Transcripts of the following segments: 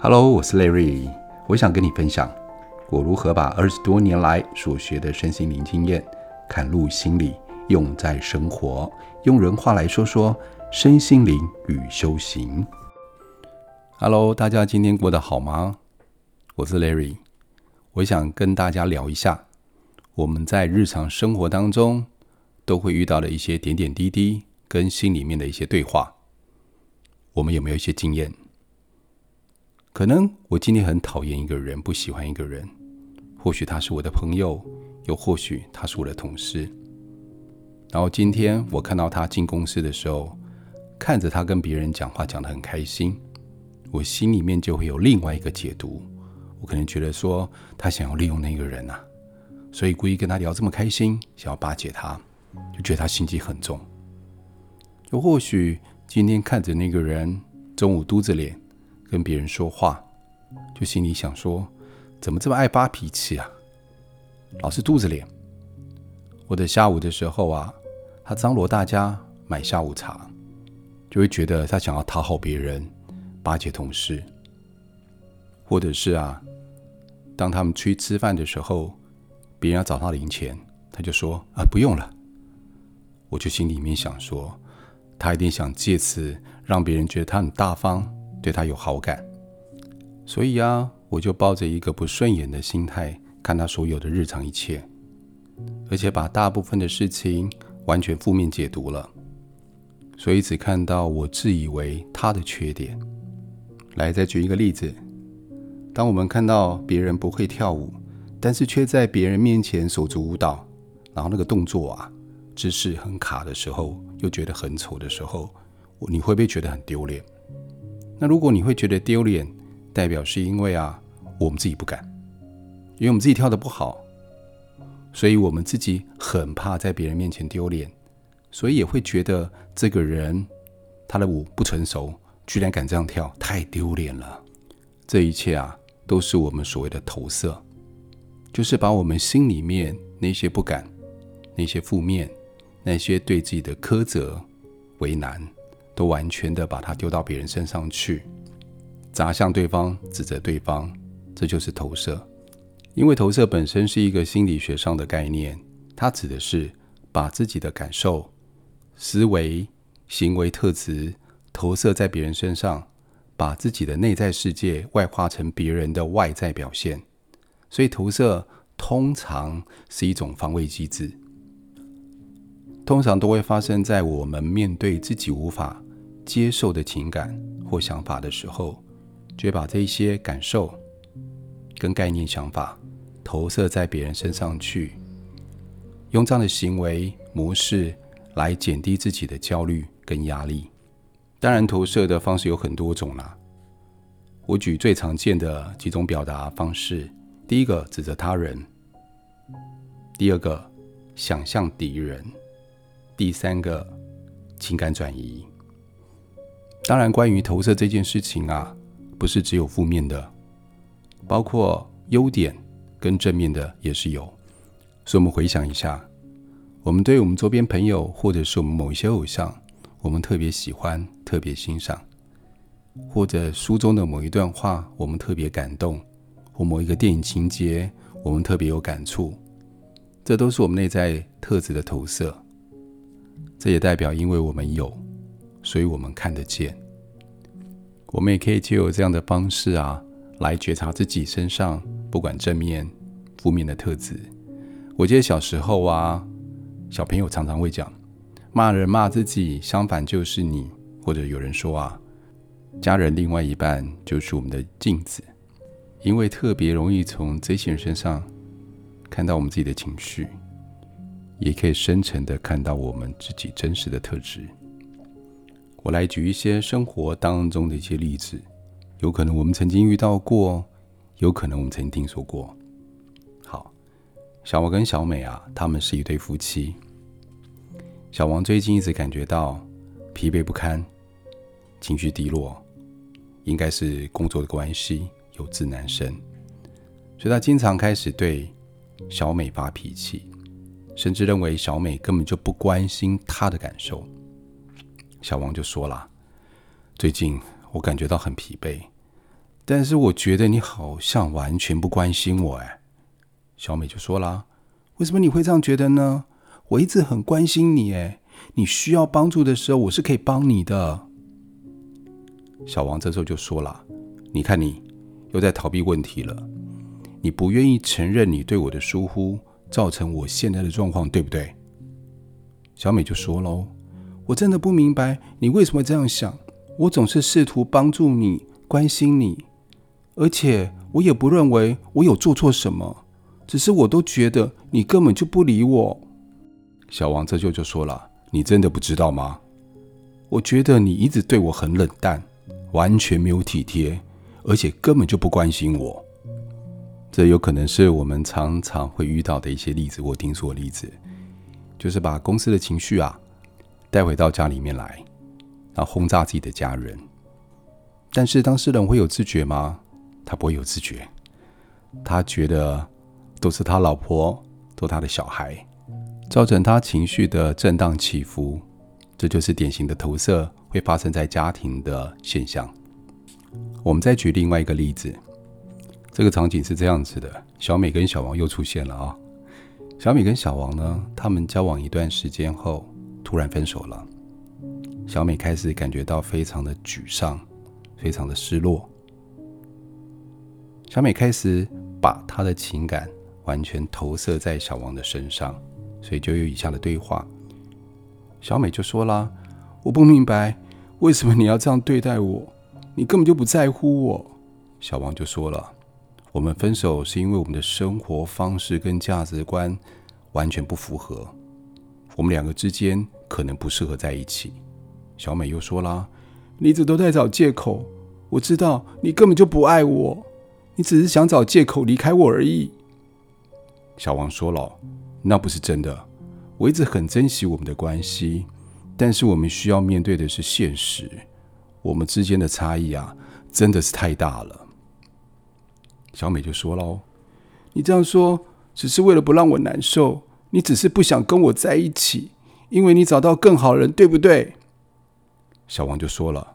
Hello，我是 Larry，我想跟你分享我如何把二十多年来所学的身心灵经验，嵌入心里，用在生活。用人话来说说身心灵与修行。Hello，大家今天过得好吗？我是 Larry，我想跟大家聊一下我们在日常生活当中都会遇到的一些点点滴滴，跟心里面的一些对话，我们有没有一些经验？可能我今天很讨厌一个人，不喜欢一个人，或许他是我的朋友，又或许他是我的同事。然后今天我看到他进公司的时候，看着他跟别人讲话讲得很开心，我心里面就会有另外一个解读。我可能觉得说他想要利用那个人啊，所以故意跟他聊这么开心，想要巴结他，就觉得他心机很重。又或许今天看着那个人中午嘟着脸。跟别人说话，就心里想说：怎么这么爱发脾气啊？老是嘟着脸。或者下午的时候啊，他张罗大家买下午茶，就会觉得他想要讨好别人，巴结同事。或者是啊，当他们去吃饭的时候，别人要找他零钱，他就说：啊，不用了。我就心里面想说，他一定想借此让别人觉得他很大方。对他有好感，所以啊，我就抱着一个不顺眼的心态看他所有的日常一切，而且把大部分的事情完全负面解读了，所以只看到我自以为他的缺点。来，再举一个例子，当我们看到别人不会跳舞，但是却在别人面前手足舞蹈，然后那个动作啊，姿势很卡的时候，又觉得很丑的时候，你会不会觉得很丢脸？那如果你会觉得丢脸，代表是因为啊，我们自己不敢，因为我们自己跳的不好，所以我们自己很怕在别人面前丢脸，所以也会觉得这个人他的舞不成熟，居然敢这样跳，太丢脸了。这一切啊，都是我们所谓的投射，就是把我们心里面那些不敢、那些负面、那些对自己的苛责、为难。都完全的把它丢到别人身上去，砸向对方，指责对方，这就是投射。因为投射本身是一个心理学上的概念，它指的是把自己的感受、思维、行为特质投射在别人身上，把自己的内在世界外化成别人的外在表现。所以投射通常是一种防卫机制，通常都会发生在我们面对自己无法接受的情感或想法的时候，就会把这一些感受跟概念、想法投射在别人身上去，用这样的行为模式来减低自己的焦虑跟压力。当然，投射的方式有很多种啦。我举最常见的几种表达方式：第一个，指责他人；第二个，想象敌人；第三个，情感转移。当然，关于投射这件事情啊，不是只有负面的，包括优点跟正面的也是有。所以，我们回想一下，我们对我们周边朋友，或者是我们某一些偶像，我们特别喜欢、特别欣赏，或者书中的某一段话，我们特别感动，或某一个电影情节，我们特别有感触，这都是我们内在特质的投射。这也代表，因为我们有。所以我们看得见，我们也可以借由这样的方式啊，来觉察自己身上不管正面、负面的特质。我记得小时候啊，小朋友常常会讲，骂人骂自己，相反就是你，或者有人说啊，家人另外一半就是我们的镜子，因为特别容易从这些人身上看到我们自己的情绪，也可以深层的看到我们自己真实的特质。我来举一些生活当中的一些例子，有可能我们曾经遇到过，有可能我们曾经听说过。好，小王跟小美啊，他们是一对夫妻。小王最近一直感觉到疲惫不堪，情绪低落，应该是工作的关系，有自难生，所以他经常开始对小美发脾气，甚至认为小美根本就不关心他的感受。小王就说了：“最近我感觉到很疲惫，但是我觉得你好像完全不关心我。”哎，小美就说了：“为什么你会这样觉得呢？我一直很关心你，哎，你需要帮助的时候，我是可以帮你的。”小王这时候就说了：“你看你又在逃避问题了，你不愿意承认你对我的疏忽造成我现在的状况，对不对？”小美就说喽：“我真的不明白你为什么这样想。我总是试图帮助你，关心你。”而且我也不认为我有做错什么，只是我都觉得你根本就不理我。小王这就就说了：“你真的不知道吗？我觉得你一直对我很冷淡，完全没有体贴，而且根本就不关心我。这有可能是我们常常会遇到的一些例子，我听说的例子，就是把公司的情绪啊带回到家里面来，然后轰炸自己的家人。但是当事人会有自觉吗？”他不会有自觉，他觉得都是他老婆，都他的小孩，造成他情绪的震荡起伏，这就是典型的投射会发生在家庭的现象。我们再举另外一个例子，这个场景是这样子的：小美跟小王又出现了啊。小美跟小王呢，他们交往一段时间后，突然分手了。小美开始感觉到非常的沮丧，非常的失落。小美开始把她的情感完全投射在小王的身上，所以就有以下的对话。小美就说啦：“我不明白为什么你要这样对待我，你根本就不在乎我。”小王就说了：“我们分手是因为我们的生活方式跟价值观完全不符合，我们两个之间可能不适合在一起。”小美又说啦：“你一直都在找借口，我知道你根本就不爱我。”你只是想找借口离开我而已。小王说了：“那不是真的，我一直很珍惜我们的关系，但是我们需要面对的是现实，我们之间的差异啊，真的是太大了。”小美就说喽：“你这样说只是为了不让我难受，你只是不想跟我在一起，因为你找到更好人，对不对？”小王就说了：“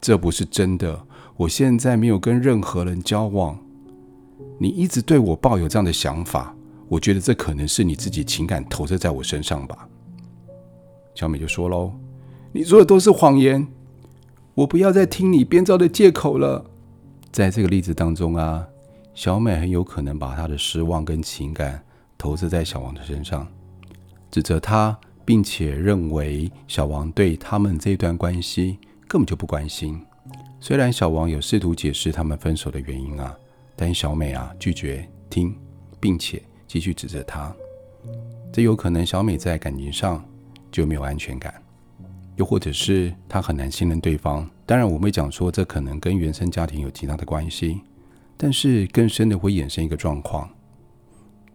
这不是真的。”我现在没有跟任何人交往，你一直对我抱有这样的想法，我觉得这可能是你自己情感投射在我身上吧。小美就说喽：“你说的都是谎言，我不要再听你编造的借口了。”在这个例子当中啊，小美很有可能把她的失望跟情感投资在小王的身上，指责他，并且认为小王对他们这段关系根本就不关心。虽然小王有试图解释他们分手的原因啊，但小美啊拒绝听，并且继续指责他。这有可能小美在感情上就没有安全感，又或者是她很难信任对方。当然，我们会讲说这可能跟原生家庭有极大的关系，但是更深的会衍生一个状况：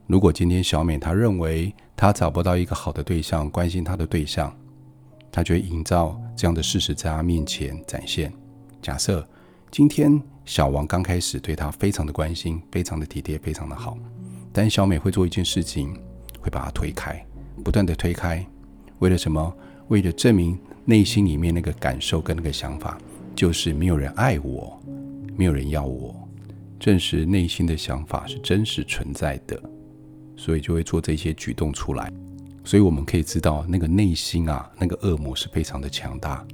如果今天小美她认为她找不到一个好的对象，关心她的对象，她就会营造这样的事实在她面前展现。假设今天小王刚开始对她非常的关心，非常的体贴，非常的好，但小美会做一件事情，会把他推开，不断的推开，为了什么？为了证明内心里面那个感受跟那个想法，就是没有人爱我，没有人要我，证实内心的想法是真实存在的，所以就会做这些举动出来。所以我们可以知道，那个内心啊，那个恶魔是非常的强大，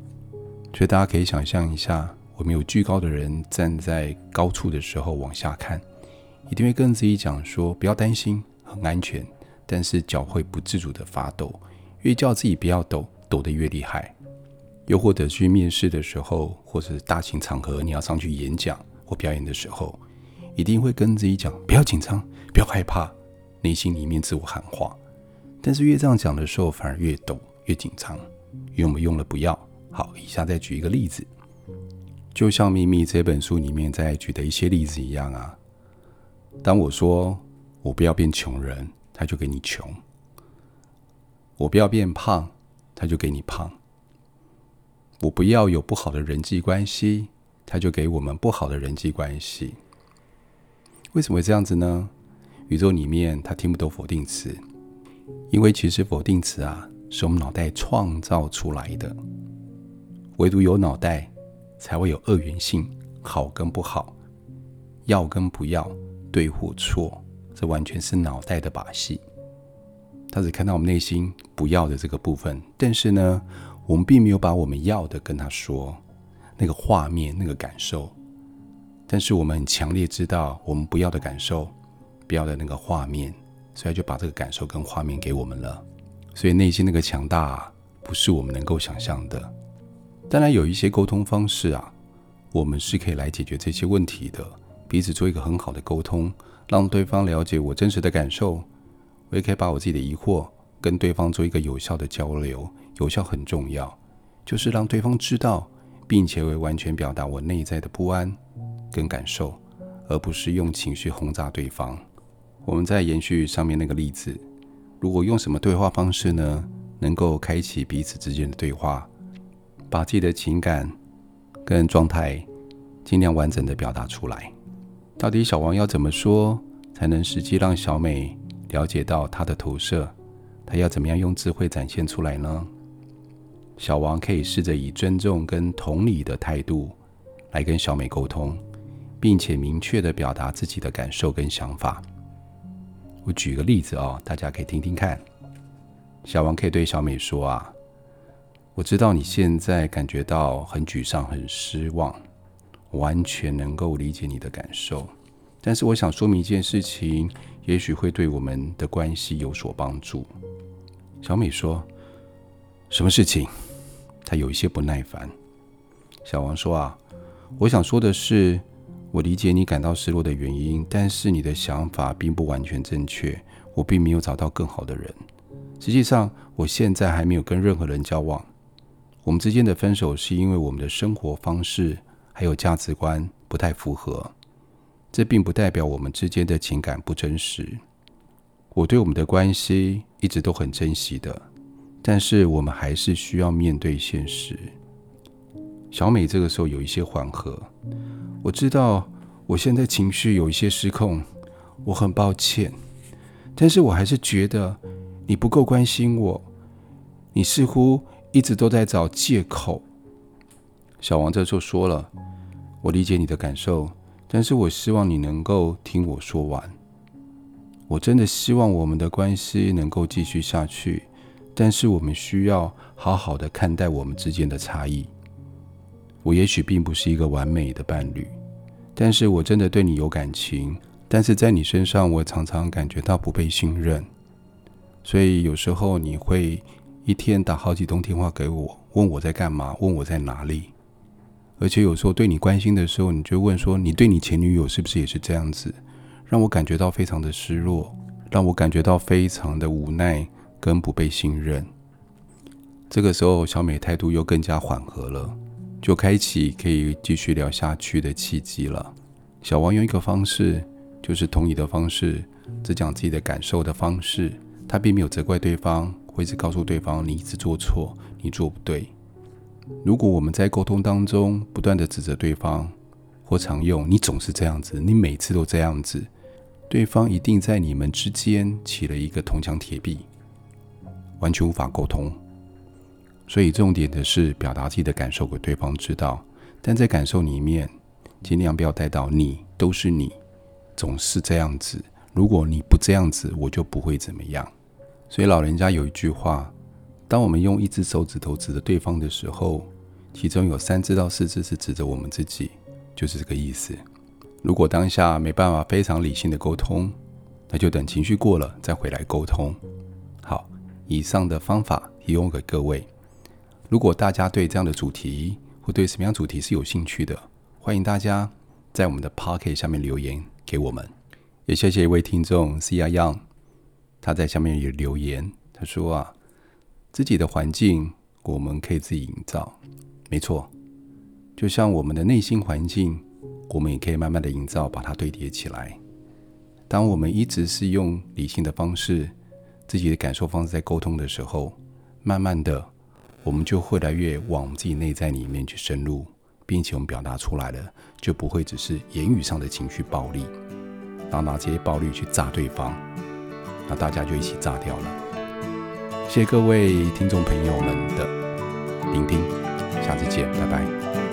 所以大家可以想象一下。我们有惧高的人站在高处的时候往下看，一定会跟自己讲说：“不要担心，很安全。”但是脚会不自主的发抖，越叫自己不要抖，抖得越厉害。又或者去面试的时候，或者是大型场合你要上去演讲或表演的时候，一定会跟自己讲：“不要紧张，不要害怕。”内心里面自我喊话。但是越这样讲的时候，反而越抖越紧张。因为我们用了“不要”。好，以下再举一个例子。就像《秘密》这本书里面在举的一些例子一样啊，当我说我不要变穷人，他就给你穷；我不要变胖，他就给你胖；我不要有不好的人际关系，他就给我们不好的人际关系。为什么会这样子呢？宇宙里面他听不懂否定词，因为其实否定词啊是我们脑袋创造出来的，唯独有脑袋。才会有二元性，好跟不好，要跟不要，对或错，这完全是脑袋的把戏。他只看到我们内心不要的这个部分，但是呢，我们并没有把我们要的跟他说，那个画面、那个感受。但是我们很强烈知道我们不要的感受，不要的那个画面，所以就把这个感受跟画面给我们了。所以内心那个强大，不是我们能够想象的。当然有一些沟通方式啊，我们是可以来解决这些问题的，彼此做一个很好的沟通，让对方了解我真实的感受。我也可以把我自己的疑惑跟对方做一个有效的交流，有效很重要，就是让对方知道，并且会完全表达我内在的不安跟感受，而不是用情绪轰炸对方。我们再延续上面那个例子，如果用什么对话方式呢，能够开启彼此之间的对话，把自己的情感跟状态尽量完整的表达出来。到底小王要怎么说，才能实际让小美了解到他的投射，他要怎么样用智慧展现出来呢？小王可以试着以尊重跟同理的态度来跟小美沟通，并且明确的表达自己的感受跟想法。我举个例子哦，大家可以听听看。小王可以对小美说：“啊，我知道你现在感觉到很沮丧、很失望，完全能够理解你的感受。但是我想说明一件事情。”也许会对我们的关系有所帮助。小美说：“什么事情？”她有一些不耐烦。小王说：“啊，我想说的是，我理解你感到失落的原因，但是你的想法并不完全正确。我并没有找到更好的人。实际上，我现在还没有跟任何人交往。我们之间的分手是因为我们的生活方式还有价值观不太符合。”这并不代表我们之间的情感不真实。我对我们的关系一直都很珍惜的，但是我们还是需要面对现实。小美这个时候有一些缓和。我知道我现在情绪有一些失控，我很抱歉，但是我还是觉得你不够关心我，你似乎一直都在找借口。小王这时候说了：“我理解你的感受。”但是我希望你能够听我说完。我真的希望我们的关系能够继续下去，但是我们需要好好的看待我们之间的差异。我也许并不是一个完美的伴侣，但是我真的对你有感情。但是在你身上，我常常感觉到不被信任，所以有时候你会一天打好几通电话给我，问我在干嘛，问我在哪里。而且有时候对你关心的时候，你就问说：“你对你前女友是不是也是这样子？”让我感觉到非常的失落，让我感觉到非常的无奈跟不被信任。这个时候，小美态度又更加缓和了，就开启可以继续聊下去的契机了。小王用一个方式，就是同理的方式，只讲自己的感受的方式，他并没有责怪对方，或是告诉对方你一直做错，你做不对。如果我们在沟通当中不断地指责对方，或常用“你总是这样子，你每次都这样子”，对方一定在你们之间起了一个铜墙铁壁，完全无法沟通。所以重点的是表达自己的感受给对方知道，但在感受里面尽量不要带到“你都是你，总是这样子”。如果你不这样子，我就不会怎么样。所以老人家有一句话。当我们用一只手指头指着对方的时候，其中有三只到四只是指着我们自己，就是这个意思。如果当下没办法非常理性的沟通，那就等情绪过了再回来沟通。好，以上的方法提供给各位。如果大家对这样的主题或对什么样主题是有兴趣的，欢迎大家在我们的 Pocket 下面留言给我们。也谢谢一位听众 Cia Young，他在下面有留言，他说啊。自己的环境，我们可以自己营造，没错。就像我们的内心环境，我们也可以慢慢的营造，把它堆叠起来。当我们一直是用理性的方式、自己的感受方式在沟通的时候，慢慢的，我们就会来越往自己内在里面去深入，并且我们表达出来的，就不会只是言语上的情绪暴力，然后拿这些暴力去炸对方，那大家就一起炸掉了。谢谢各位听众朋友们的聆听，下次见，拜拜。